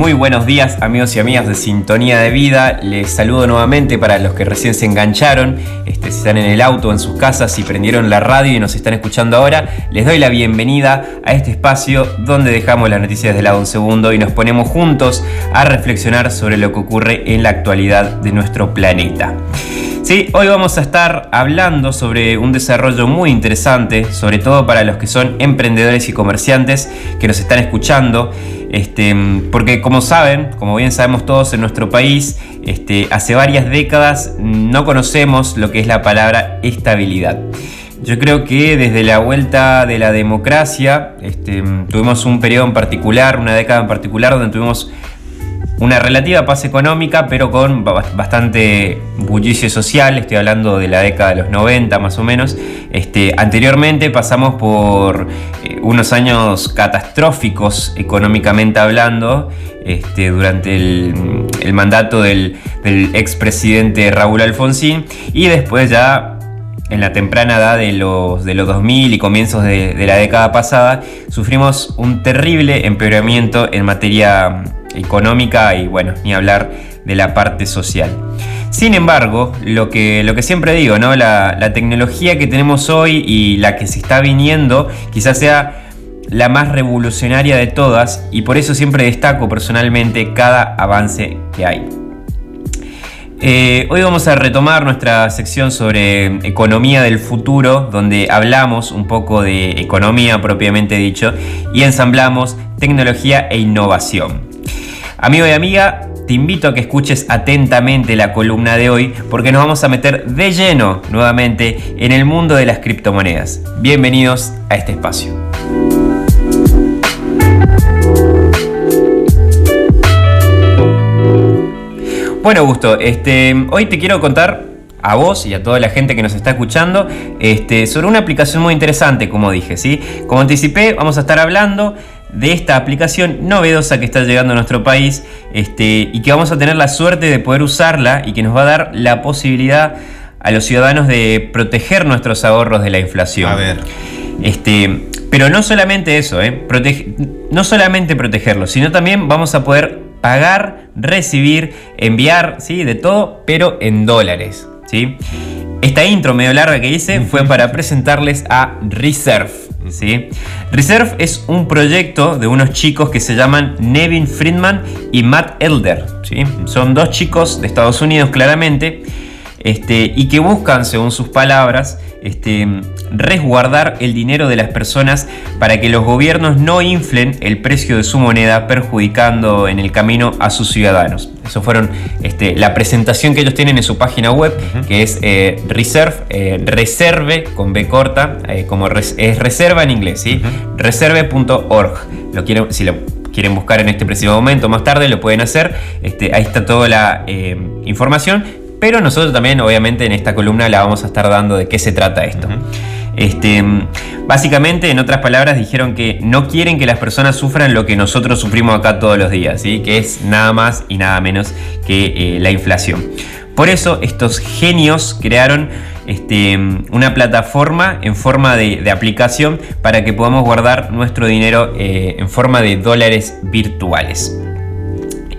Muy buenos días amigos y amigas de Sintonía de Vida. Les saludo nuevamente para los que recién se engancharon, este, si están en el auto, en sus casas, si prendieron la radio y nos están escuchando ahora, les doy la bienvenida a este espacio donde dejamos las noticias de lado un segundo y nos ponemos juntos a reflexionar sobre lo que ocurre en la actualidad de nuestro planeta. Sí, hoy vamos a estar hablando sobre un desarrollo muy interesante, sobre todo para los que son emprendedores y comerciantes que nos están escuchando. Este, porque como saben, como bien sabemos todos en nuestro país, este, hace varias décadas no conocemos lo que es la palabra estabilidad. Yo creo que desde la vuelta de la democracia este, tuvimos un periodo en particular, una década en particular, donde tuvimos una relativa paz económica, pero con bastante bullicio social. Estoy hablando de la década de los 90 más o menos. Este, anteriormente pasamos por eh, unos años catastróficos económicamente hablando. Este, durante el, mandato del, expresidente Raúl Alfonsín y después ya en la temprana edad de los, de los 2000 y comienzos de, de la década pasada, sufrimos un terrible empeoramiento en materia económica y bueno, ni hablar de la parte social. Sin embargo, lo que, lo que siempre digo, ¿no? La, tecnología que tenemos hoy y la que se está viniendo quizás sea la más revolucionaria de todas y por eso siempre destaco personalmente cada avance que hay. Eh, hoy vamos a retomar nuestra sección sobre economía del futuro, donde hablamos un poco de economía propiamente dicho y ensamblamos tecnología e innovación. Amigo y amiga, te invito a que escuches atentamente la columna de hoy porque nos vamos a meter de lleno nuevamente en el mundo de las criptomonedas. Bienvenidos a este espacio. Bueno, Gusto, este, hoy te quiero contar a vos y a toda la gente que nos está escuchando este, sobre una aplicación muy interesante, como dije, ¿sí? Como anticipé, vamos a estar hablando de esta aplicación novedosa que está llegando a nuestro país este, y que vamos a tener la suerte de poder usarla y que nos va a dar la posibilidad a los ciudadanos de proteger nuestros ahorros de la inflación. A ver. Este, pero no solamente eso, ¿eh? no solamente protegerlos, sino también vamos a poder pagar, recibir, enviar, ¿sí? de todo, pero en dólares. ¿sí? Esta intro medio larga que hice fue para presentarles a Reserve. Reserve es un proyecto de unos chicos que se llaman Nevin Friedman y Matt Elder. ¿sí? Son dos chicos de Estados Unidos claramente este, y que buscan, según sus palabras, este, resguardar el dinero de las personas para que los gobiernos no inflen el precio de su moneda perjudicando en el camino a sus ciudadanos. Eso fueron este, la presentación que ellos tienen en su página web, que es eh, Reserve, eh, reserve con B corta, eh, como es reserva en inglés, ¿sí? reserve.org. Lo si lo quieren buscar en este preciso momento, más tarde lo pueden hacer. Este, ahí está toda la información pero nosotros también, obviamente, en esta columna la vamos a estar dando de qué se trata esto. Este, básicamente, en otras palabras, dijeron que no quieren que las personas sufran lo que nosotros sufrimos acá todos los días, ¿sí? que es nada más y nada menos que eh, la inflación. Por eso estos genios crearon este, una plataforma en forma de, aplicación para que podamos guardar nuestro dinero eh, en forma de dólares virtuales.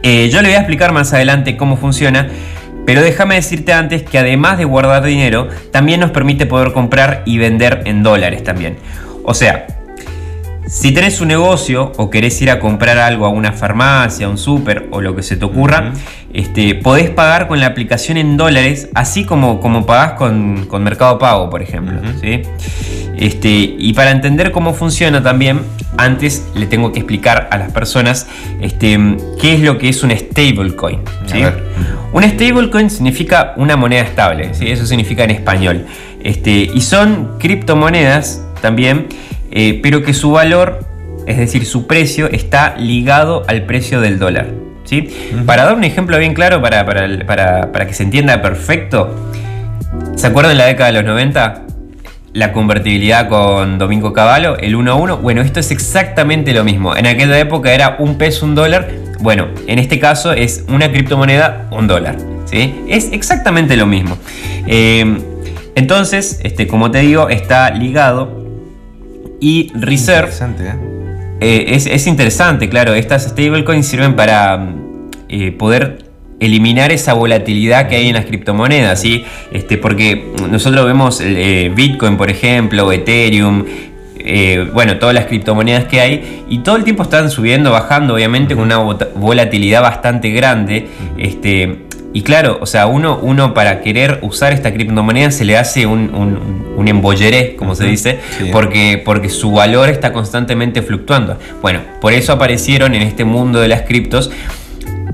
Eh, yo le voy a explicar más adelante cómo funciona, pero déjame decirte antes que además de guardar dinero, también nos permite poder comprar y vender en dólares también. O sea, si tenés un negocio o querés ir a comprar algo a una farmacia, a un súper o lo que se te ocurra, este, podés pagar con la aplicación en dólares, así como, como pagás con, Mercado Pago, por ejemplo. Este, y para entender cómo funciona también, antes le tengo que explicar a las personas este, qué es lo que es un stablecoin. ¿sí? Un stablecoin significa una moneda estable, ¿sí? eso significa en español. Este, y son criptomonedas también eh, pero que su valor, es decir, su precio, está ligado al precio del dólar. ¿sí? Para dar un ejemplo bien claro, para, para, que se entienda perfecto, ¿se acuerdan de la década de los 90? La convertibilidad con Domingo Cavallo, el 1 a 1. Bueno, esto es exactamente lo mismo. En aquella época era un peso, un dólar. Bueno, en este caso es una criptomoneda, un dólar. ¿sí? Es exactamente lo mismo. Eh, entonces, este, como te digo, está ligado y Reserve. ¿eh? eh, es, interesante, claro, estas stablecoins sirven para poder eliminar esa volatilidad que hay en las criptomonedas, ¿sí? Este, porque nosotros vemos eh, Bitcoin, por ejemplo, Ethereum, bueno, todas las criptomonedas que hay, y todo el tiempo están subiendo, bajando, obviamente, con una volatilidad bastante grande. Este, y claro, o sea, uno, uno para querer usar esta criptomoneda se le hace un, un, embolleré, como se dice, porque, porque su valor está constantemente fluctuando. Bueno, por eso aparecieron en este mundo de las criptos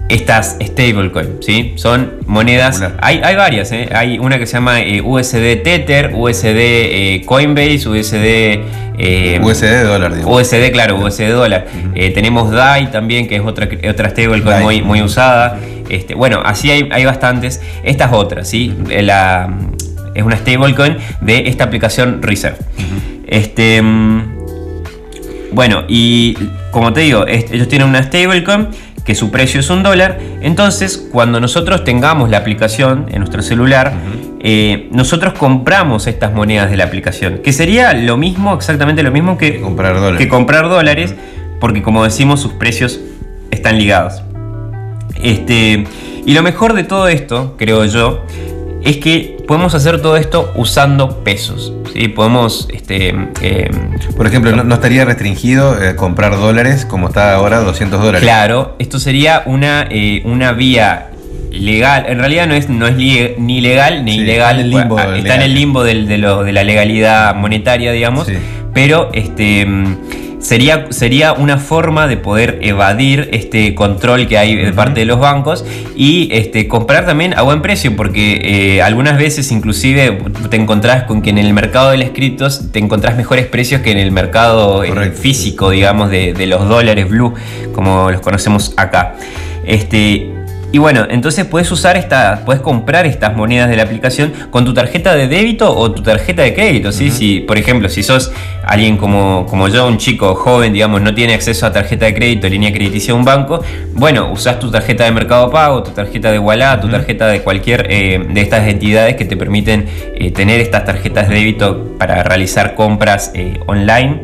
estas stablecoins, ¿sí? Son monedas, hay, hay, varias, ¿eh? hay una que se llama eh, USD Tether, USD eh, Coinbase, USD... USD dólar, USD, claro, USD dólar. tenemos DAI también, que es otra, otra stablecoin muy, muy usada. Este, bueno, así hay, hay bastantes. Estas otras, ¿sí? La, es una stablecoin de esta aplicación Reserve. Este... Mm, bueno, y como te digo, ellos tienen una stablecoin que su precio es un dólar. Entonces, cuando nosotros tengamos la aplicación en nuestro celular, eh, nosotros compramos estas monedas de la aplicación, que sería lo mismo, exactamente lo mismo que, comprar dólares, que comprar dólares porque como decimos, sus precios están ligados. Este, y lo mejor de todo esto, creo yo, es que podemos hacer todo esto usando pesos. ¿sí? Podemos, este, eh, por ejemplo, no, estaría restringido eh, comprar dólares como está ahora, 200 dólares. Claro, esto sería una, eh, una vía legal. En realidad no es, no es ni legal ni ilegal. Está en el limbo, está en el limbo de, de, la legalidad monetaria, digamos. Pero este sería, sería una forma de poder evadir este control que hay de parte de los bancos y este, comprar también a buen precio, porque eh, algunas veces inclusive te encontrás con que en el mercado de los criptos te encontrás mejores precios que en el mercado eh, físico, digamos, de, de, los dólares blue, como los conocemos acá. Este, y bueno, entonces puedes usar esta, puedes comprar estas monedas de la aplicación con tu tarjeta de débito o tu tarjeta de crédito. ¿sí? Si, por ejemplo, si sos alguien como, como yo, un chico joven, digamos, no tiene acceso a tarjeta de crédito, línea crediticia de un banco, bueno, usas tu tarjeta de Mercado Pago, tu tarjeta de Wallah, tu tarjeta de cualquier eh, de estas entidades que te permiten eh, tener estas tarjetas de débito para realizar compras eh, online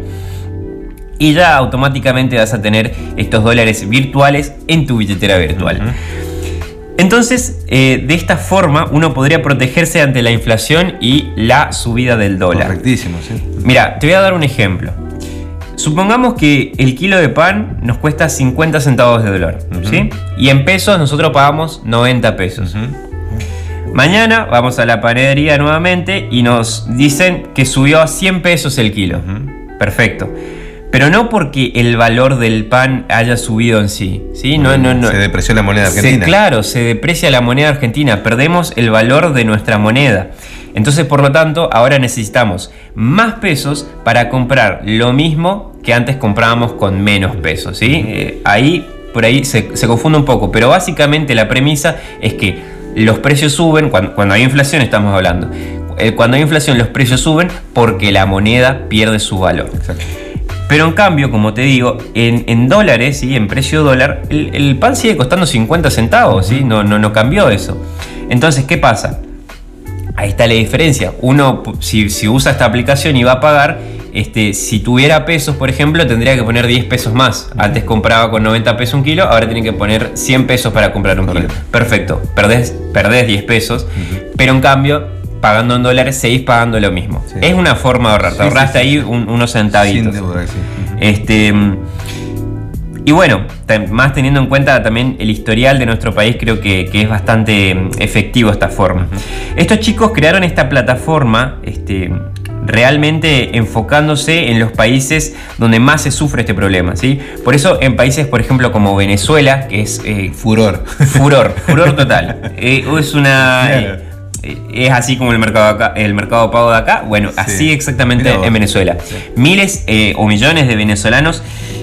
y ya automáticamente vas a tener estos dólares virtuales en tu billetera virtual. Entonces, eh, de esta forma, uno podría protegerse ante la inflación y la subida del dólar. Correctísimo, sí. Mira, te voy a dar un ejemplo. Supongamos que el kilo de pan nos cuesta 50 centavos de dólar, ¿sí? Y en pesos nosotros pagamos 90 pesos. Mañana vamos a la panadería nuevamente y nos dicen que subió a 100 pesos el kilo. Perfecto. Pero no porque el valor del pan haya subido en sí. ¿sí? No, no, no. Se depreció la moneda argentina. claro, se deprecia la moneda argentina. Perdemos el valor de nuestra moneda. Entonces, por lo tanto, ahora necesitamos más pesos para comprar lo mismo que antes comprábamos con menos pesos. ¿sí? Eh, ahí, por ahí se, confunde un poco. Pero básicamente la premisa es que los precios suben, cuando, cuando hay inflación estamos hablando. Eh, cuando hay inflación los precios suben porque la moneda pierde su valor. Exacto. Pero en cambio, como te digo, en, dólares, ¿sí? en precio dólar, el, pan sigue costando 50 centavos, ¿sí? no, no, no cambió eso. Entonces, ¿qué pasa? Ahí está la diferencia. Uno, si, usa esta aplicación y va a pagar, este, si tuviera pesos, por ejemplo, tendría que poner 10 pesos más. Antes compraba con 90 pesos un kilo, ahora tiene que poner 100 pesos para comprar un kilo. Perfecto, perdés, perdés 10 pesos, pero en cambio pagando en dólares, seguís pagando lo mismo. Es una forma de ahorrar. Te ahorraste ahí unos centavitos. este, y bueno, más teniendo en cuenta también el historial de nuestro país, creo que, es bastante mm, efectivo esta forma. Estos chicos crearon esta plataforma este, realmente enfocándose en los países donde más se sufre este problema. ¿sí? Por eso en países, por ejemplo, como Venezuela, que es... Eh, furor. Furor, furor total. Eh, es una es así como el mercado, el mercado pago de acá. Bueno, así exactamente en Venezuela. Miles eh, o millones de venezolanos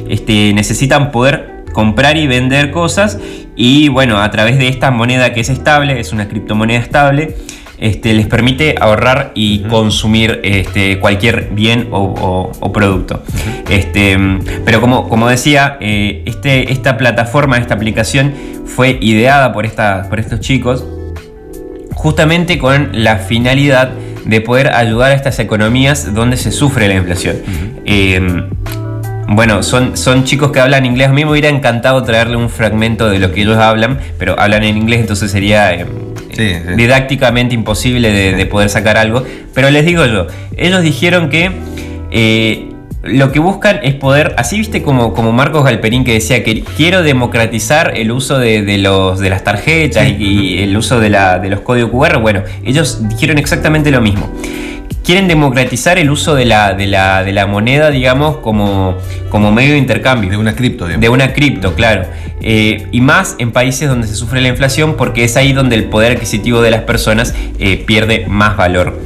este, necesitan poder comprar y vender cosas y bueno, a través de esta moneda que es estable, es una criptomoneda estable, este, les permite ahorrar y consumir este, cualquier bien o, producto. este, pero como, como decía, eh, este, esta plataforma, esta aplicación fue ideada por, esta, por estos chicos justamente con la finalidad de poder ayudar a estas economías donde se sufre la inflación. Em, Bueno, son, son chicos que hablan inglés. A mí me hubiera encantado traerle un fragmento de lo que ellos hablan, pero hablan en inglés, entonces sería eh, didácticamente imposible de, poder sacar algo. Pero les digo yo, ellos dijeron que eh, lo que buscan es poder, así viste como, como Marcos Galperín que decía que quiero democratizar el uso de, los, de las tarjetas y, el uso de, la, de los códigos QR. Bueno, ellos dijeron exactamente lo mismo quieren democratizar el uso de la, de la, moneda, digamos, como, como medio de intercambio. De una cripto, digamos. De una cripto, claro. Eh, y más en países donde se sufre la inflación, porque es ahí donde el poder adquisitivo de las personas eh, pierde más valor.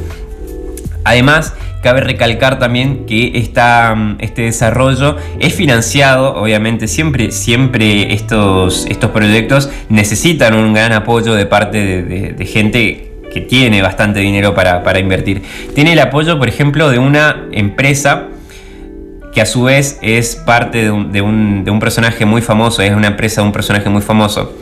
Además, Cabe recalcar también que este desarrollo es financiado, obviamente siempre, siempre estos, estos proyectos necesitan un gran apoyo de parte de, gente que tiene bastante dinero para, invertir. Tiene el apoyo, por ejemplo, de una empresa que a su vez es parte de un, de un personaje muy famoso, es una empresa de un personaje muy famoso.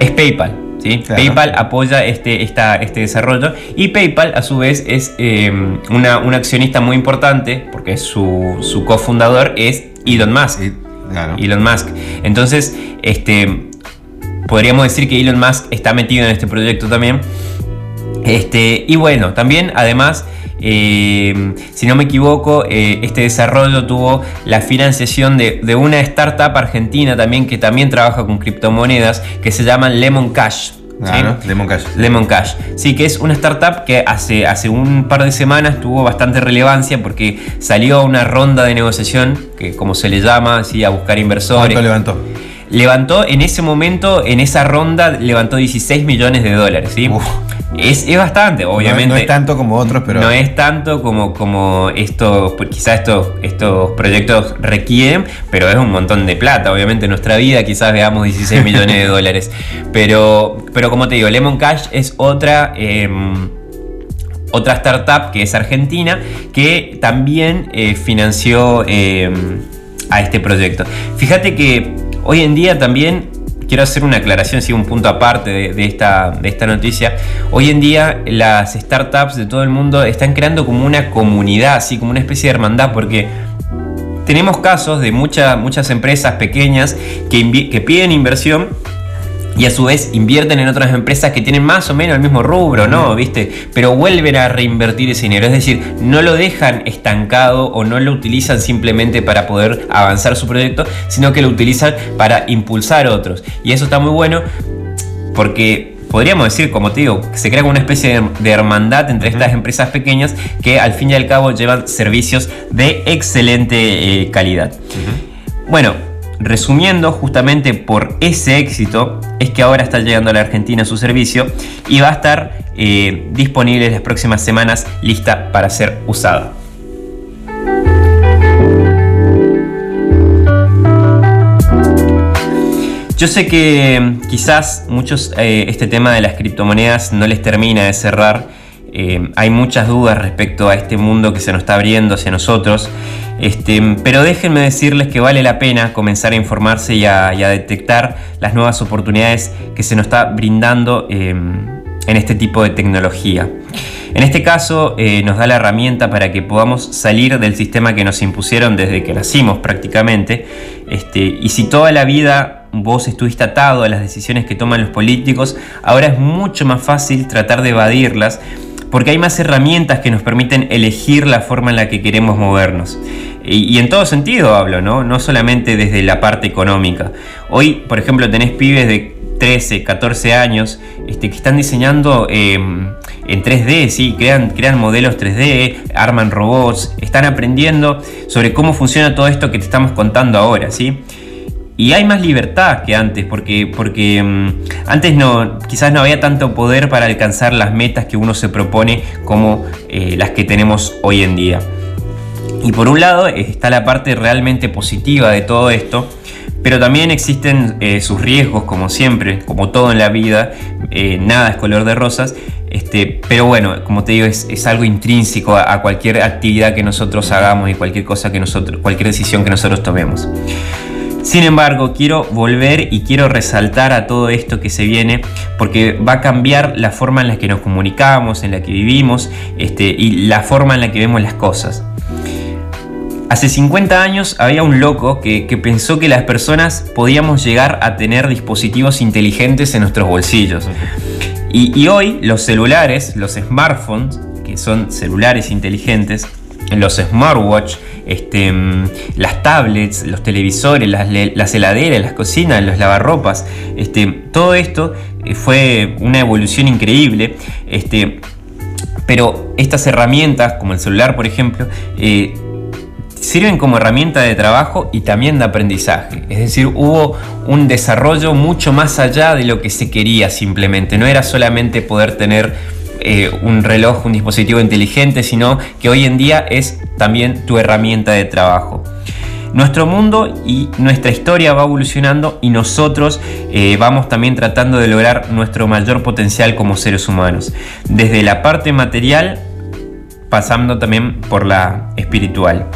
Es PayPal. PayPal apoya este, este desarrollo y PayPal a su vez es eh, una, un accionista muy importante porque su, su cofundador es Elon Musk. Elon Musk. Entonces, este, podríamos decir que Elon Musk está metido en este proyecto también. Este, y bueno, también además eh, si no me equivoco, eh, este desarrollo tuvo la financiación de, una startup argentina también que también trabaja con criptomonedas que se llama Lemon Cash. Lemon Cash. Lemon Cash. Sí, que es una startup que hace, hace un par de semanas tuvo bastante relevancia porque salió a una ronda de negociación, que como se le llama, ¿sí? a buscar inversores. ¿Cuánto levantó? Levantó en ese momento, en esa ronda, levantó 16 millones de dólares. ¿sí? Es, bastante, obviamente. No, es tanto como otros, pero. No es tanto como, como estos, pues, quizás estos, estos proyectos requieren, pero es un montón de plata. Obviamente en nuestra vida quizás veamos 16 millones de dólares. Pero, pero como te digo, Lemon Cash es otra. Em, otra startup que es argentina que también eh, financió em, a este proyecto. Fíjate que hoy en día también quiero hacer una aclaración, sí, un punto aparte de, esta, de esta noticia. Hoy en día las startups de todo el mundo están creando como una comunidad, así como una especie de hermandad, porque tenemos casos de muchas empresas pequeñas que, que piden inversión y a su vez invierten en otras empresas que tienen más o menos el mismo rubro, ¿no? ¿Viste? Pero vuelven a reinvertir ese dinero, es decir, no lo dejan estancado o no lo utilizan simplemente para poder avanzar su proyecto, sino que lo utilizan para impulsar otros. Y eso está muy bueno porque podríamos decir, como te digo, se crea una especie de, hermandad entre estas empresas pequeñas que al fin y al cabo llevan servicios de excelente eh, calidad. Bueno, Resumiendo, justamente por ese éxito es que ahora está llegando a la Argentina su servicio y va a estar eh, disponible en las próximas semanas lista para ser usada. Yo sé que quizás muchos eh, este tema de las criptomonedas no les termina de cerrar. Eh, hay muchas dudas respecto a este mundo que se nos está abriendo hacia nosotros. Este, pero déjenme decirles que vale la pena comenzar a informarse y a, detectar las nuevas oportunidades que se nos está brindando em, en este tipo de tecnología. En este caso eh, nos da la herramienta para que podamos salir del sistema que nos impusieron desde que nacimos prácticamente. Este, y si toda la vida vos estuviste atado a las decisiones que toman los políticos, ahora es mucho más fácil tratar de evadirlas porque hay más herramientas que nos permiten elegir la forma en la que queremos movernos. Y, en todo sentido hablo, ¿no? No solamente desde la parte económica. Hoy, por ejemplo, tenés pibes de 13, 14 años este, que están diseñando em, en 3D, ¿sí? crean, crean modelos 3D, arman robots, están aprendiendo sobre cómo funciona todo esto que te estamos contando ahora. Y hay más libertad que antes, porque, porque mm, antes no, quizás no había tanto poder para alcanzar las metas que uno se propone como eh, las que tenemos hoy en día. Y por un lado está la parte realmente positiva de todo esto, pero también existen eh, sus riesgos, como siempre, como todo en la vida, eh, nada es color de rosas. Este, pero bueno, como te digo, es, algo intrínseco a, a, cualquier actividad que nosotros hagamos y cualquier cosa que nosotros, cualquier decisión que nosotros tomemos. Sin embargo, quiero volver y quiero resaltar a todo esto que se viene porque va a cambiar la forma en la que nos comunicamos, en la que vivimos este, y la forma en la que vemos las cosas. Hace 50 años había un loco que, pensó que las personas podíamos llegar a tener dispositivos inteligentes en nuestros bolsillos. Y, y hoy los celulares, los smartphones, que son celulares inteligentes, los smartwatch, este, mm, las tablets, los televisores, las, heladeras, las cocinas, los lavarropas, este, todo esto eh, fue una evolución increíble. Este, pero estas herramientas, como el celular por ejemplo, eh, sirven como herramienta de trabajo y también de aprendizaje. Es decir, hubo un desarrollo mucho más allá de lo que se quería simplemente. No era solamente poder tener eh, un reloj, un dispositivo inteligente, sino que hoy en día es también tu herramienta de trabajo. Nuestro mundo y nuestra historia va evolucionando y nosotros eh, vamos también tratando de lograr nuestro mayor potencial como seres humanos. Desde la parte material, pasando también por la espiritual.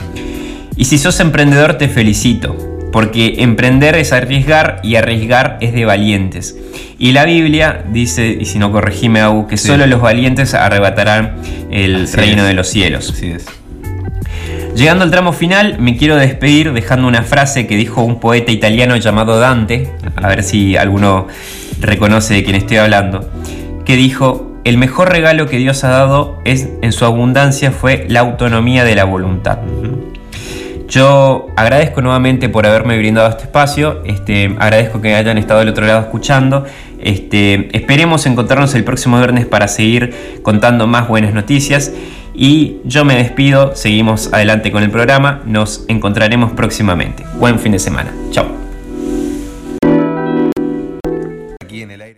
Y si sos emprendedor te felicito, porque emprender es arriesgar y arriesgar es de valientes. Y la Biblia dice, y si no corregime, Agu, que solo los valientes arrebatarán el reino de los cielos. Así es. Llegando al tramo final, me quiero despedir dejando una frase que dijo un poeta italiano llamado Dante, a ver si alguno reconoce de quién estoy hablando, que dijo, el mejor regalo que Dios ha dado es, en su abundancia fue la autonomía de la voluntad. Yo agradezco nuevamente por haberme brindado este espacio, este, agradezco que hayan estado del otro lado escuchando. Este, esperemos encontrarnos el próximo viernes para seguir contando más buenas noticias. Y yo me despido, seguimos adelante con el programa, nos encontraremos próximamente. Buen fin de semana, chao.